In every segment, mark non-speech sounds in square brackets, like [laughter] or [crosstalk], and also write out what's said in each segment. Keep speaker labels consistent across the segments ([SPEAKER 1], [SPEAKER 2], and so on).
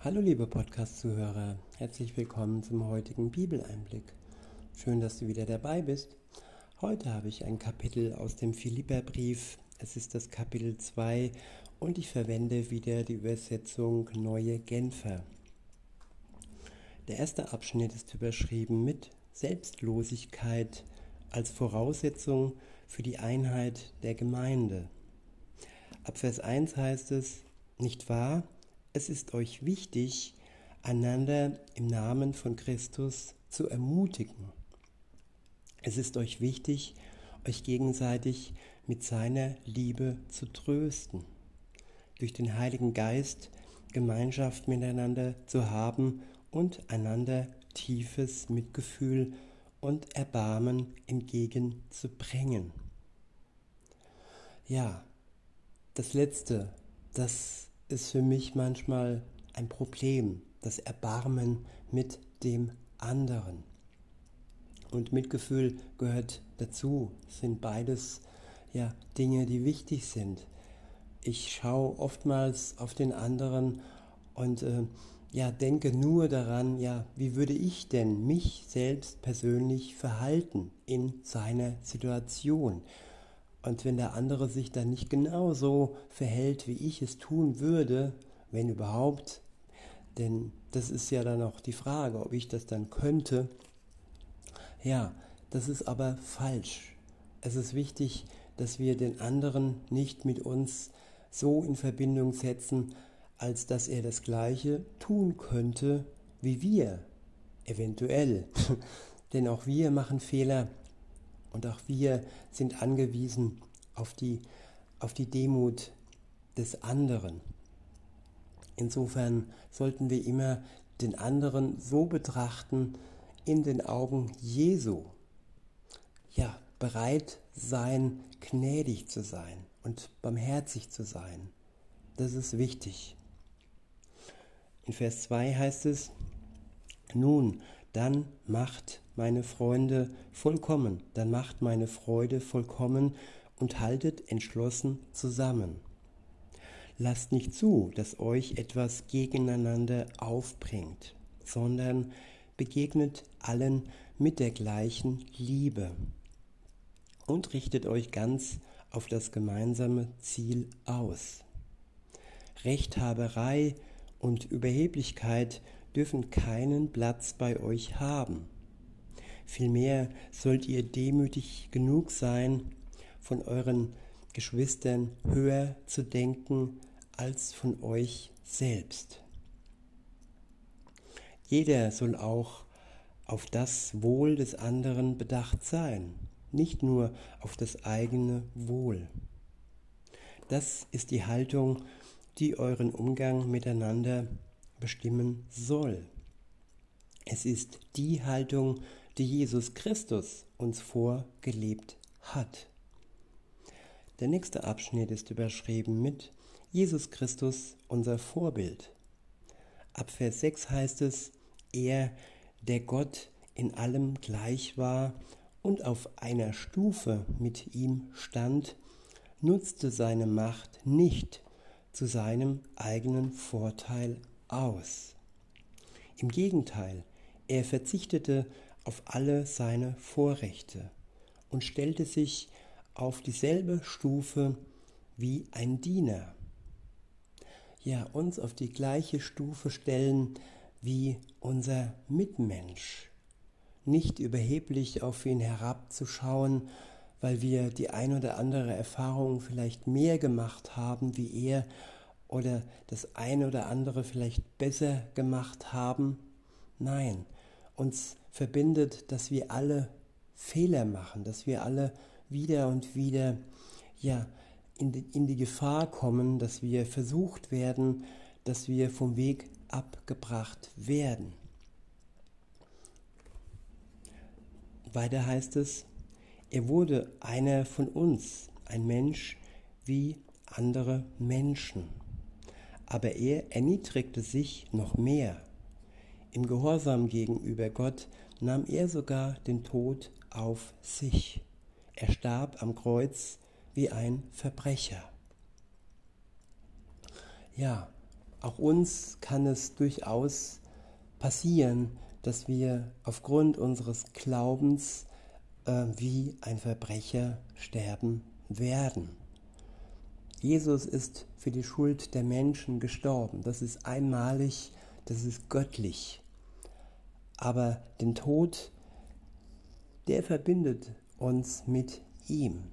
[SPEAKER 1] Hallo liebe Podcast-Zuhörer, herzlich willkommen zum heutigen Bibeleinblick. Schön, dass du wieder dabei bist. Heute habe ich ein Kapitel aus dem Philipperbrief. Es ist das Kapitel 2 und ich verwende wieder die Übersetzung Neue Genfer. Der erste Abschnitt ist überschrieben mit Selbstlosigkeit als Voraussetzung für die Einheit der Gemeinde. Ab Vers 1 heißt es, nicht wahr? Es ist euch wichtig, einander im Namen von Christus zu ermutigen. Es ist euch wichtig, euch gegenseitig mit seiner Liebe zu trösten, durch den Heiligen Geist Gemeinschaft miteinander zu haben und einander tiefes Mitgefühl und Erbarmen entgegenzubringen. Ja, das Letzte, das ist für mich manchmal ein Problem, das Erbarmen mit dem anderen. Und Mitgefühl gehört dazu, sind beides ja Dinge, die wichtig sind. Ich schaue oftmals auf den anderen und äh, ja denke nur daran, ja, wie würde ich denn mich selbst persönlich verhalten in seiner Situation? Und wenn der andere sich dann nicht genauso verhält, wie ich es tun würde, wenn überhaupt, denn das ist ja dann auch die Frage, ob ich das dann könnte. Ja, das ist aber falsch. Es ist wichtig, dass wir den anderen nicht mit uns so in Verbindung setzen, als dass er das Gleiche tun könnte wie wir, eventuell. [laughs] Denn auch wir machen Fehler und auch wir sind angewiesen auf die, auf die Demut des anderen. Insofern sollten wir immer den anderen so betrachten in den Augen Jesu. Ja, bereit sein, gnädig zu sein und barmherzig zu sein. Das ist wichtig. In Vers 2 heißt es, nun, dann macht meine Freunde vollkommen, dann macht meine Freude vollkommen und haltet entschlossen zusammen. Lasst nicht zu, dass euch etwas gegeneinander aufbringt, sondern begegnet allen mit der gleichen Liebe und richtet euch ganz auf das gemeinsame Ziel aus. Rechthaberei und Überheblichkeit dürfen keinen Platz bei euch haben. Vielmehr sollt ihr demütig genug sein, von euren Geschwistern höher zu denken als von euch selbst. Jeder soll auch auf das Wohl des anderen bedacht sein, nicht nur auf das eigene Wohl. Das ist die Haltung, die euren Umgang miteinander bestimmen soll. Es ist die Haltung, die Jesus Christus uns vorgelebt hat. Der nächste Abschnitt ist überschrieben mit Jesus Christus, unser Vorbild. Ab Vers 6 heißt es, er, der Gott in allem gleich war und auf einer Stufe mit ihm stand, nutzte seine Macht nicht zu seinem eigenen Vorteil aus. Im Gegenteil, er verzichtete auf alle seine Vorrechte und stellte sich auf dieselbe Stufe wie ein Diener. Ja, uns auf die gleiche Stufe stellen wie unser Mitmensch. Nicht überheblich auf ihn herabzuschauen, weil wir die ein oder andere Erfahrung vielleicht mehr gemacht haben wie er oder das eine oder andere vielleicht besser gemacht haben. Nein, uns verbindet, dass wir alle Fehler machen, dass wir alle wieder und wieder ja, in die, in die Gefahr kommen, dass wir versucht werden, dass wir vom Weg abgebracht werden. Weiter heißt es, er wurde einer von uns, ein Mensch wie andere Menschen aber er erniedrigte sich noch mehr. Im Gehorsam gegenüber Gott nahm er sogar den Tod auf sich. Er starb am Kreuz wie ein Verbrecher. Ja, auch uns kann es durchaus passieren, dass wir aufgrund unseres Glaubens äh, wie ein Verbrecher sterben werden. Jesus ist für die Schuld der Menschen gestorben. Das ist einmalig, das ist göttlich. Aber den Tod, der verbindet uns mit ihm.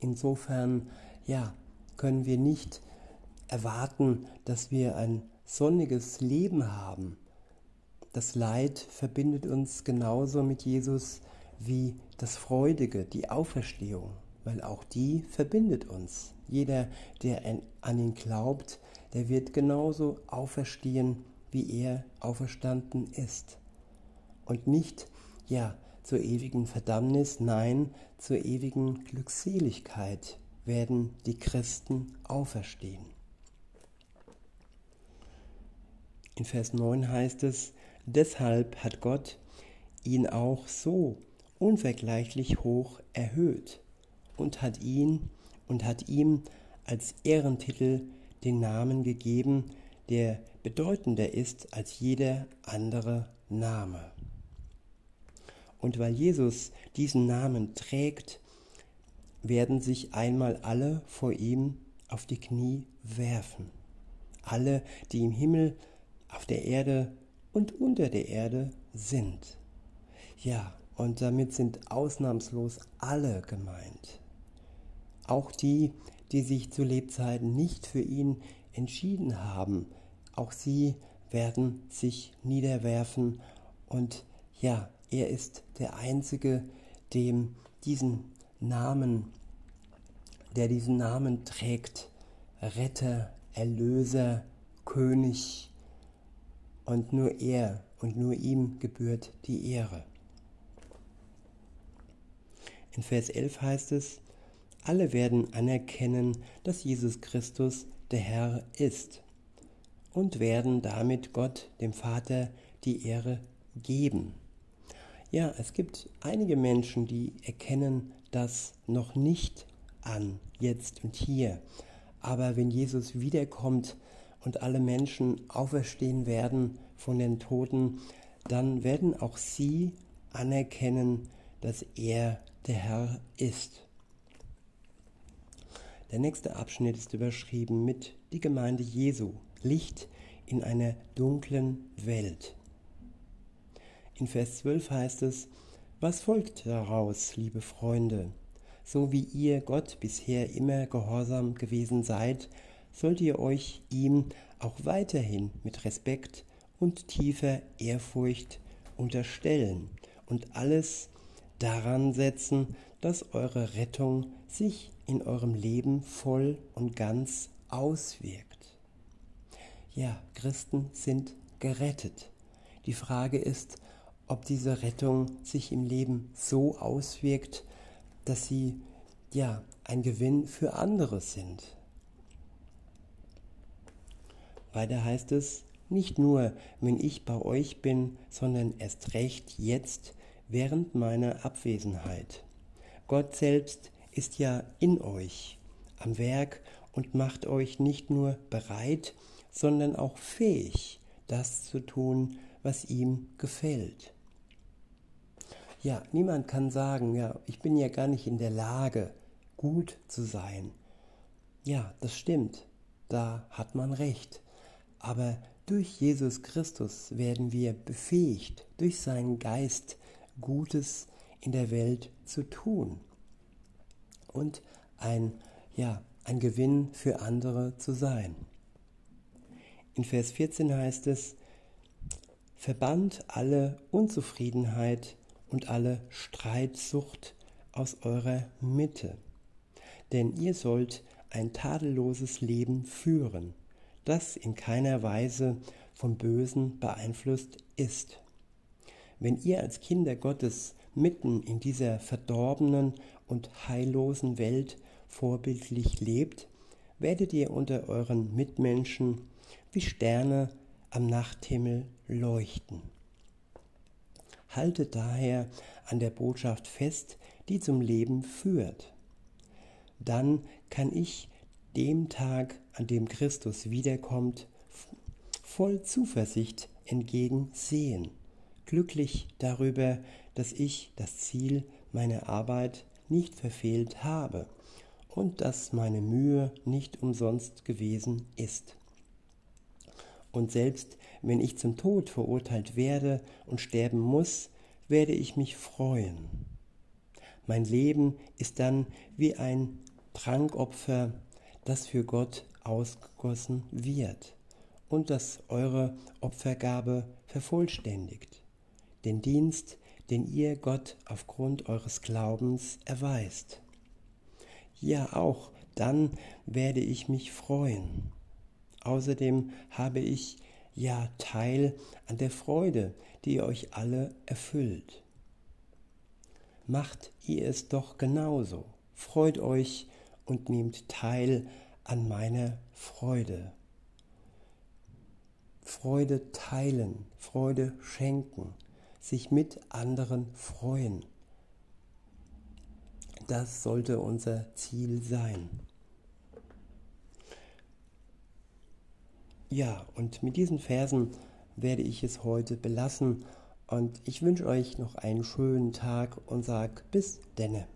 [SPEAKER 1] Insofern, ja, können wir nicht erwarten, dass wir ein sonniges Leben haben. Das Leid verbindet uns genauso mit Jesus wie das Freudige, die Auferstehung, weil auch die verbindet uns. Jeder, der an ihn glaubt, der wird genauso auferstehen, wie er auferstanden ist. Und nicht, ja, zur ewigen Verdammnis, nein, zur ewigen Glückseligkeit werden die Christen auferstehen. In Vers 9 heißt es, deshalb hat Gott ihn auch so unvergleichlich hoch erhöht und hat ihn und hat ihm als Ehrentitel den Namen gegeben, der bedeutender ist als jeder andere Name. Und weil Jesus diesen Namen trägt, werden sich einmal alle vor ihm auf die Knie werfen. Alle, die im Himmel, auf der Erde und unter der Erde sind. Ja, und damit sind ausnahmslos alle gemeint. Auch die, die sich zu Lebzeiten nicht für ihn entschieden haben, auch sie werden sich niederwerfen. Und ja, er ist der Einzige, dem diesen Namen, der diesen Namen trägt, Retter, Erlöser, König, und nur er und nur ihm gebührt die Ehre. In Vers 11 heißt es, alle werden anerkennen, dass Jesus Christus der Herr ist und werden damit Gott, dem Vater, die Ehre geben. Ja, es gibt einige Menschen, die erkennen das noch nicht an, jetzt und hier. Aber wenn Jesus wiederkommt und alle Menschen auferstehen werden von den Toten, dann werden auch sie anerkennen, dass er der Herr ist. Der nächste Abschnitt ist überschrieben mit die Gemeinde Jesu, Licht in einer dunklen Welt. In Vers 12 heißt es, was folgt daraus, liebe Freunde? So wie ihr Gott bisher immer gehorsam gewesen seid, sollt ihr euch ihm auch weiterhin mit Respekt und tiefer Ehrfurcht unterstellen und alles daran setzen, dass eure Rettung sich in eurem Leben voll und ganz auswirkt. Ja, Christen sind gerettet. Die Frage ist, ob diese Rettung sich im Leben so auswirkt, dass sie ja ein Gewinn für andere sind. Weiter heißt es, nicht nur, wenn ich bei euch bin, sondern erst recht jetzt während meiner Abwesenheit. Gott selbst ist ja in euch am Werk und macht euch nicht nur bereit, sondern auch fähig, das zu tun, was ihm gefällt. Ja, niemand kann sagen, ja, ich bin ja gar nicht in der Lage, gut zu sein. Ja, das stimmt, da hat man recht. Aber durch Jesus Christus werden wir befähigt, durch seinen Geist Gutes in der Welt zu tun und ein, ja, ein Gewinn für andere zu sein. In Vers 14 heißt es, Verbannt alle Unzufriedenheit und alle Streitsucht aus eurer Mitte. Denn ihr sollt ein tadelloses Leben führen, das in keiner Weise vom Bösen beeinflusst ist. Wenn ihr als Kinder Gottes mitten in dieser verdorbenen und heillosen Welt vorbildlich lebt, werdet ihr unter euren Mitmenschen wie Sterne am Nachthimmel leuchten. Haltet daher an der Botschaft fest, die zum Leben führt. Dann kann ich dem Tag an dem Christus wiederkommt, voll Zuversicht entgegensehen, glücklich darüber, dass ich das Ziel meiner Arbeit nicht verfehlt habe und dass meine Mühe nicht umsonst gewesen ist. Und selbst wenn ich zum Tod verurteilt werde und sterben muss, werde ich mich freuen. Mein Leben ist dann wie ein Trankopfer, das für Gott ausgegossen wird und das eure Opfergabe vervollständigt, den Dienst, den ihr Gott aufgrund eures Glaubens erweist. Ja, auch dann werde ich mich freuen. Außerdem habe ich ja Teil an der Freude, die euch alle erfüllt. Macht ihr es doch genauso. Freut euch und nehmt teil an meiner Freude. Freude teilen, Freude schenken, sich mit anderen freuen. Das sollte unser Ziel sein. Ja, und mit diesen Versen werde ich es heute belassen und ich wünsche euch noch einen schönen Tag und sage bis denne.